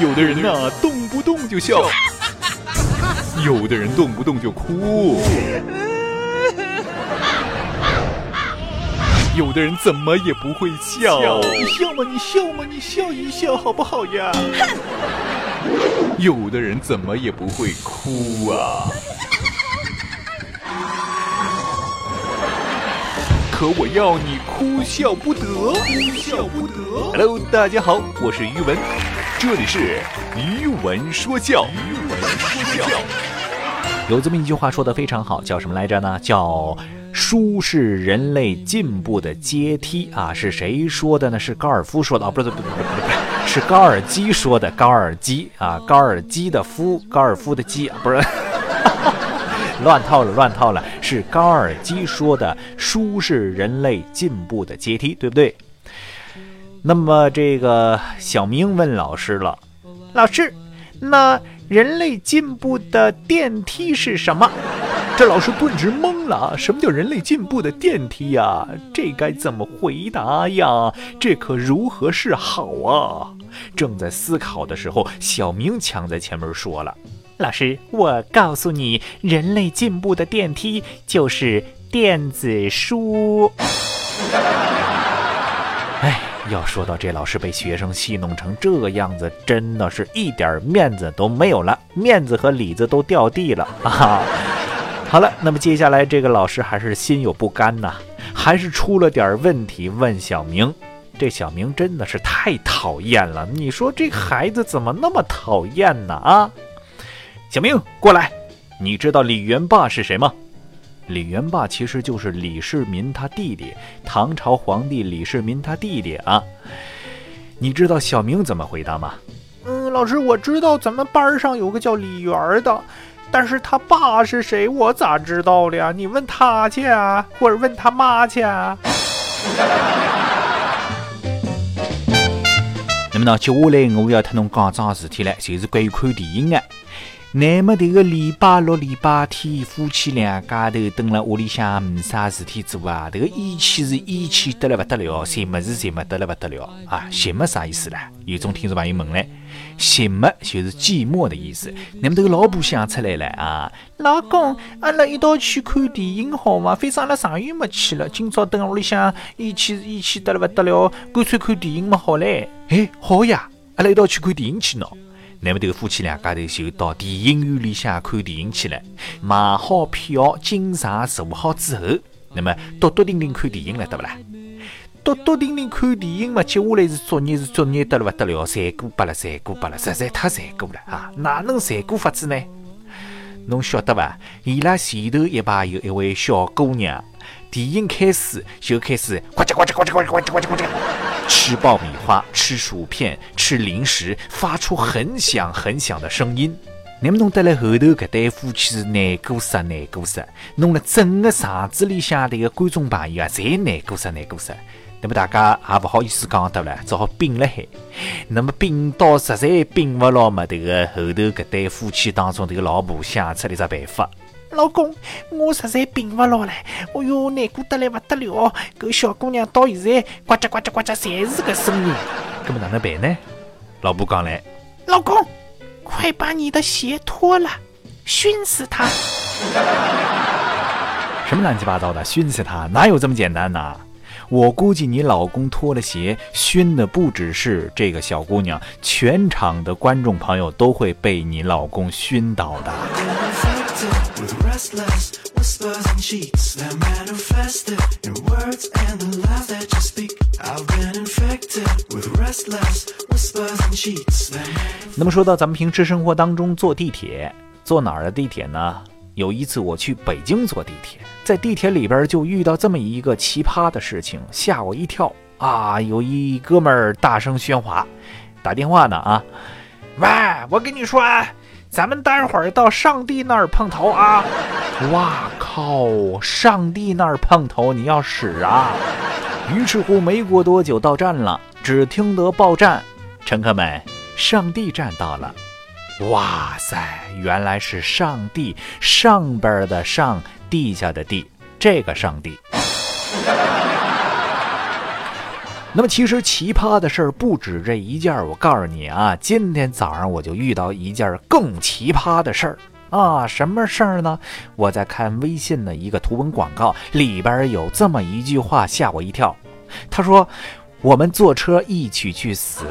有的人呐，动不动就笑；有的人动不动就哭；有的人怎么也不会笑。你笑吗？你笑吗？你笑一笑好不好呀？有的人怎么也不会哭啊。可我要你哭笑不得，哭笑不得。Hello，大家好，我是于文，这里是余文说笑。于文说笑。有这么一句话说的非常好，叫什么来着呢？叫“书是人类进步的阶梯”啊！是谁说的呢？是高尔夫说的啊？不是，不是，不是，不是，是高尔基说的。高尔基啊，高尔基的夫，高尔夫的基，不是。乱套了，乱套了！是高尔基说的，书是人类进步的阶梯，对不对？那么这个小明问老师了：“老师，那人类进步的电梯是什么？”这老师顿时懵了：“什么叫人类进步的电梯呀？这该怎么回答呀？这可如何是好啊？”正在思考的时候，小明抢在前面说了。老师，我告诉你，人类进步的电梯就是电子书。要说到这老师被学生戏弄成这个样子，真的是一点面子都没有了，面子和里子都掉地了 啊！好了，那么接下来这个老师还是心有不甘呐，还是出了点问题，问小明。这小明真的是太讨厌了，你说这孩子怎么那么讨厌呢？啊！小明，过来！你知道李元霸是谁吗？李元霸其实就是李世民他弟弟，唐朝皇帝李世民他弟弟啊。你知道小明怎么回答吗？嗯，老师，我知道咱们班上有个叫李元的，但是他爸是谁，我咋知道的呀？你问他去啊，或者问他妈去啊。那么呢，接下来我要同侬讲桩事体了，就是关于看电影的。那么这个礼拜六、礼拜天，夫妻两家头蹲辣屋里向没啥事体做啊，这个义气是义气得了不得了，寻么子寻么得了不得了啊！寻么啥意思啦？有种听众朋友问嘞，寻么就是寂寞的意思。乃么这个老婆想出来了啊，老公，阿拉一道去看电影好吗？反正阿拉上月没去了，今朝蹲屋里向义气义气得了不得了，干脆看电影么好嘞？哎，好呀，阿拉一道去看电影去喏。那么，这个夫妻两家头就到电影院里向看电影去了。买好票，进场坐好之后，那么笃笃定定看电影了，对不啦？笃笃定定看电影嘛，接下来是作业，是作业得了不得了，残过不了，残过不了，实在太残过了啊！哪能残过法子呢？侬晓得伐？伊拉前头一排有一位小姑娘，电影开始就开始呱唧呱唧呱唧呱唧呱唧呱唧。吃爆米花，吃薯片，吃零食，发出很响很响的声音。那么弄得来后头，搿对夫妻是难过死，难过死，弄了整个场子里向的个观众朋友啊，侪难过死，难过死。那么大家也不好意思讲得了，只好屏了海。那么屏到实在屏不牢嘛，这个后头搿对夫妻当中这个老婆想出了一只办法。老公，我实在病不牢了，哎哟，难过得来不得了。搿小姑娘到现在呱唧呱唧呱唧，侪是个声音。搿么哪能办呢？老婆讲来，老公，快把你的鞋脱了，熏死他。什么乱七八糟的，熏死他？哪有这么简单呢？我估计你老公脱了鞋，熏的不只是这个小姑娘，全场的观众朋友都会被你老公熏倒的。那么说到咱们平时生活当中坐地铁，坐哪儿的地铁呢？有一次我去北京坐地铁，在地铁里边就遇到这么一个奇葩的事情，吓我一跳啊！有一哥们儿大声喧哗，打电话呢啊！喂，我跟你说啊。咱们待会儿到上帝那儿碰头啊！哇靠，上帝那儿碰头，你要使啊！于是乎，没过多久到站了，只听得报站，乘客们，上帝站到了。哇塞，原来是上帝上边的上，地下的地，这个上帝。那么其实奇葩的事儿不止这一件儿，我告诉你啊，今天早上我就遇到一件更奇葩的事儿啊！什么事儿呢？我在看微信的一个图文广告，里边有这么一句话，吓我一跳。他说：“我们坐车一起去死。”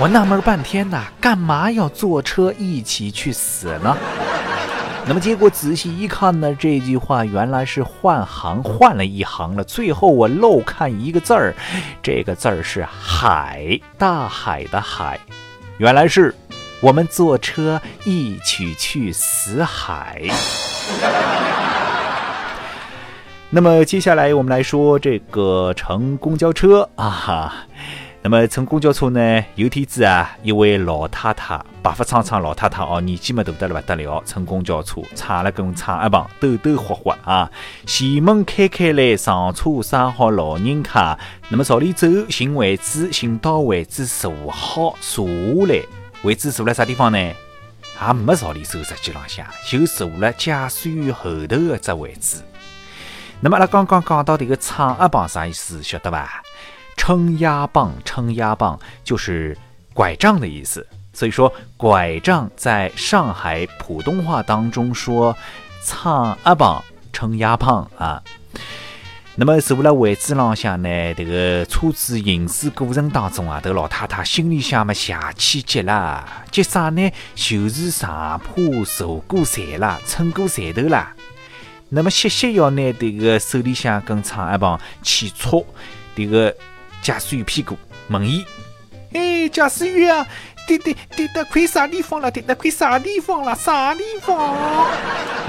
我纳闷半天呢，干嘛要坐车一起去死呢？那么结果仔细一看呢，这句话原来是换行换了一行了。最后我漏看一个字儿，这个字儿是海，大海的海。原来是我们坐车一起去死海。那么接下来我们来说这个乘公交车啊哈。那么乘公交车呢？有天子啊，一位老太太，白发苍苍老太太哦，年纪嘛大得了不得了。乘公交车，唱了根唱一棒，抖抖霍霍啊。前门开开来，上车上好老人卡。那么朝里走，寻位置，寻到位置坐好，坐下来。位置坐了啥地方呢？也没朝里走，实际浪向就坐了驾驶员后头的这位置。那么阿拉刚刚讲到这个唱一棒啥意思？晓得吧？撑压棒，撑压棒就是拐杖的意思。所以说，拐杖在上海普通话当中说“撑阿棒”，撑压棒啊。那么坐了位置浪向呢，这个车子行驶过程当中啊，这个老太太心里想嘛，邪气急了，急啥呢？就是上坡坐过山了，撑过山头了。那么，歇歇要拿这个手里向根长阿棒去戳这个。驾驶员屁股问伊：“哎，驾驶员啊，跌跌跌得快啥地方了？跌得快啥地方了？啥地方？”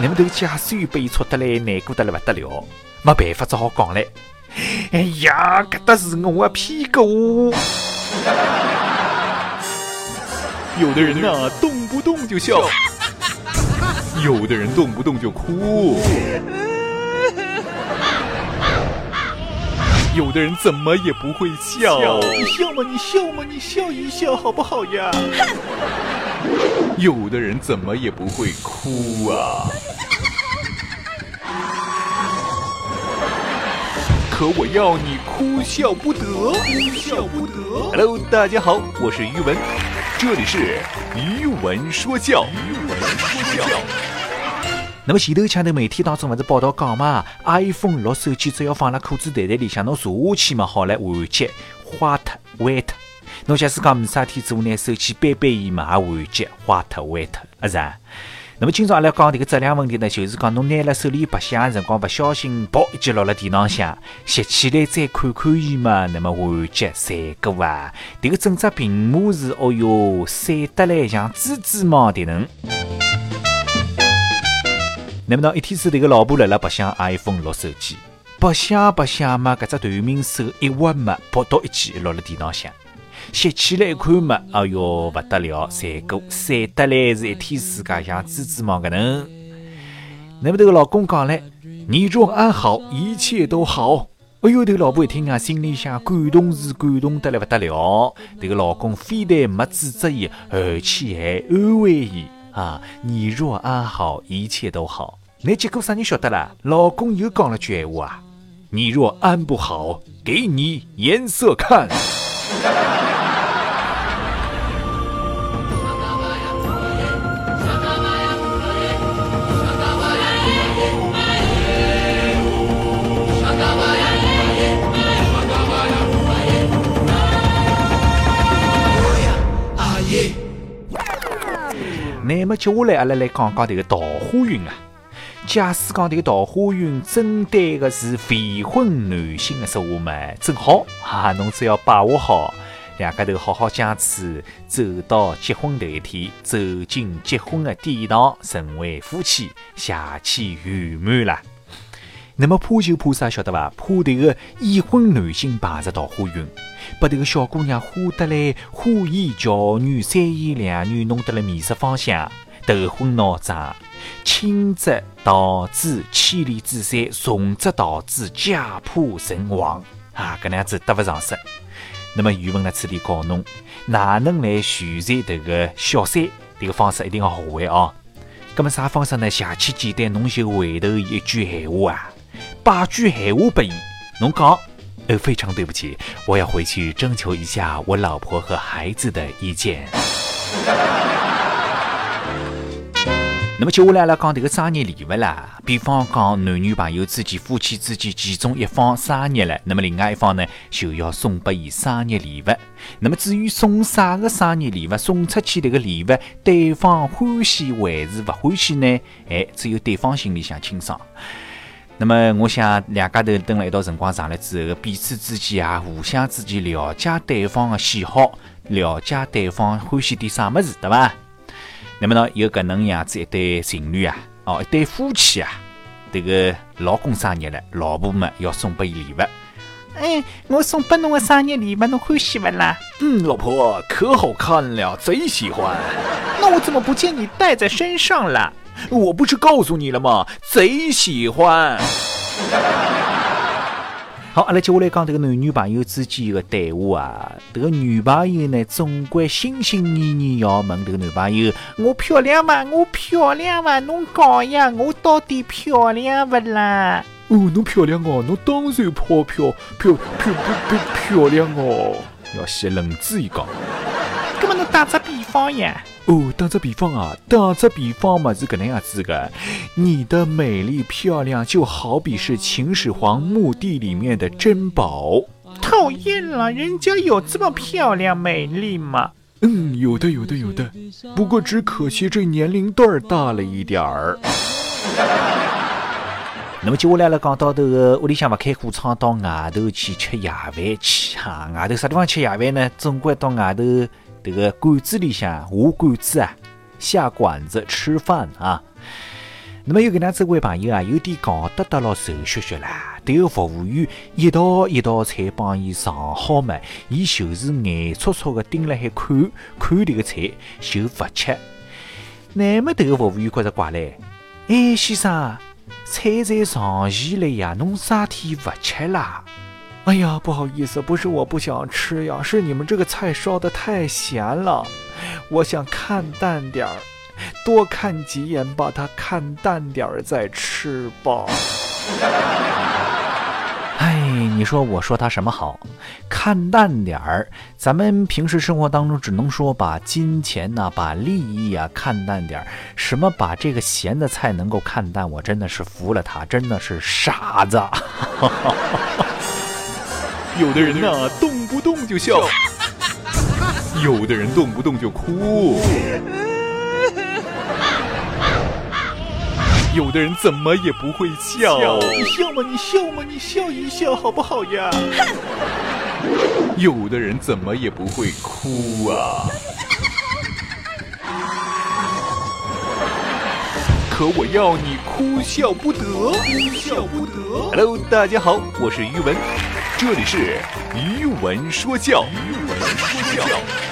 那么这个驾驶员被戳得来，难过得来不得了，没办法，只好讲嘞：“哎呀，搿搭是我的屁股。”有的人呐，动不动就笑；有的人动不动就哭。有的人怎么也不会笑，你笑嘛，你笑嘛，你笑一笑好不好呀？有的人怎么也不会哭啊？可我要你哭笑不得，哭笑不得。Hello，大家好，我是于文，这里是于文说教，于文说教。那么前头腔头媒体当中勿是报道讲嘛，iPhone 六手机只要放辣裤子袋袋里向，侬坐下去嘛好来完结，坏脱坏脱。侬假使讲没啥天做呢，手机背背伊嘛也换机，坏脱坏脱，阿是啊。那么今朝阿拉讲迭个质量问题呢，就是讲侬拿辣手里白相的辰光，勿小心啵一记落了电脑上，拾起来再看看伊嘛，那么换机闪过啊，迭个整只屏幕是哦哟闪得来像蜘蛛网的能。那么，当一天是迭个老婆辣辣白相 iPhone 六手机，白相白相嘛，搿只断命手一握嘛，扑到一记落了电脑上，拾起来一看嘛，哎哟，勿得了，闪过，闪得来是一天世界像蜘蛛网搿能。那么，迭个老公讲嘞，你若安好，一切都好。哎哟，迭个老婆一听啊，心里想感动是感动得来勿得了。迭个老公非但没指责伊，而且还安慰伊啊，你若安好，一切都好。那结果啥人晓得啦？老公又讲了句闲话啊：“你若安不好，给你颜色看。”那么接下来阿拉来讲讲这个桃花运啊。假使讲这个桃花运针对的是未婚男性的说话嘛，正好哈，侬只要把握好，两个头好好相处，走到结婚头一天，走进结婚的殿堂，成为夫妻，下去圆满了。那么怕就怕啥晓得伐？怕迭个已婚男性碰着桃花运，把迭个小姑娘花得来花言巧语、三言两语，弄得了迷失方向，头昏脑胀。轻则导致千里之山，重则导致家破人亡啊！搿能样子得勿偿失。那么语文呢，此地教侬哪能来选择迭个小三？这个方式一定要学会啊！搿么啥方式呢？下去简单，侬就回头一句闲话啊，把句闲话拨伊，侬讲：呃，非常对不起，我要回去征求一下我老婆和孩子的意见。那么接下来来讲这个生日礼物啦，比方讲男女朋友之间、夫妻之间，其中一方生日了，那么另外一方呢就要送给伊生日礼物。那么至于送啥个生日礼物，送出去这个礼物，对方欢喜还是不欢喜呢？哎，只有对方心里想清爽。那么我想两家头等了一道辰光长了之后，彼此之间啊，互相之间了解对方的喜好，了解对方欢喜点啥么子，对吧？那么呢，有搿能样子一对情侣啊，哦，一对夫妻啊，这个老公生日了，老婆们要送拨伊礼物。哎，我送拨侬个生日礼物，侬欢喜勿啦？嗯，老婆可好看了，贼喜欢。那我怎么不见你带在身上了？我不是告诉你了吗？贼喜欢。好，阿拉接下来讲这个男女朋友之间的对话啊。这个女朋友呢，总归心心念念要问这个男朋友：我漂亮吗？我漂亮吗？侬讲呀，我到底漂亮不啦？哦，侬漂亮哦，侬当然漂漂漂漂漂漂亮哦。要先冷静一讲。那么侬打个比方呀？哦，打个比方啊，打个比方嘛是搿能样子的。你的美丽漂亮就好比是秦始皇墓地里面的珍宝。讨厌了，人家有这么漂亮美丽吗？嗯，有的有的有的，不过只可惜这年龄段大了一点儿。那么接下来了，讲到这个屋里向不开火窗，到外头去吃夜饭去哈。外头啥地方吃夜饭呢？总归到外头。这个馆子里向下馆子啊，下馆子吃饭啊。那么有个那这位朋友啊，有点讲得得了瘦削削啦。这个服务员一道一道菜帮伊上好嘛，伊就是眼戳戳的盯了海看，看这个菜就不吃。那么这个服务员觉着怪嘞，哎，先生，菜在上齐了呀，侬啥天不吃啦？哎呀，不好意思，不是我不想吃呀，是你们这个菜烧的太咸了，我想看淡点儿，多看几眼，把它看淡点儿再吃吧。哎，你说我说他什么好？看淡点儿，咱们平时生活当中只能说把金钱呐，把利益啊看淡点儿，什么把这个咸的菜能够看淡，我真的是服了他，真的是傻子。有的人呐，动不动就笑；有的人动不动就哭；有的人怎么也不会笑。你笑嘛？你笑嘛？你笑一笑好不好呀？有的人怎么也不会哭啊！可我要你哭笑不得，哭笑不得。Hello，大家好，我是于文。这里是余文说教。余文说教。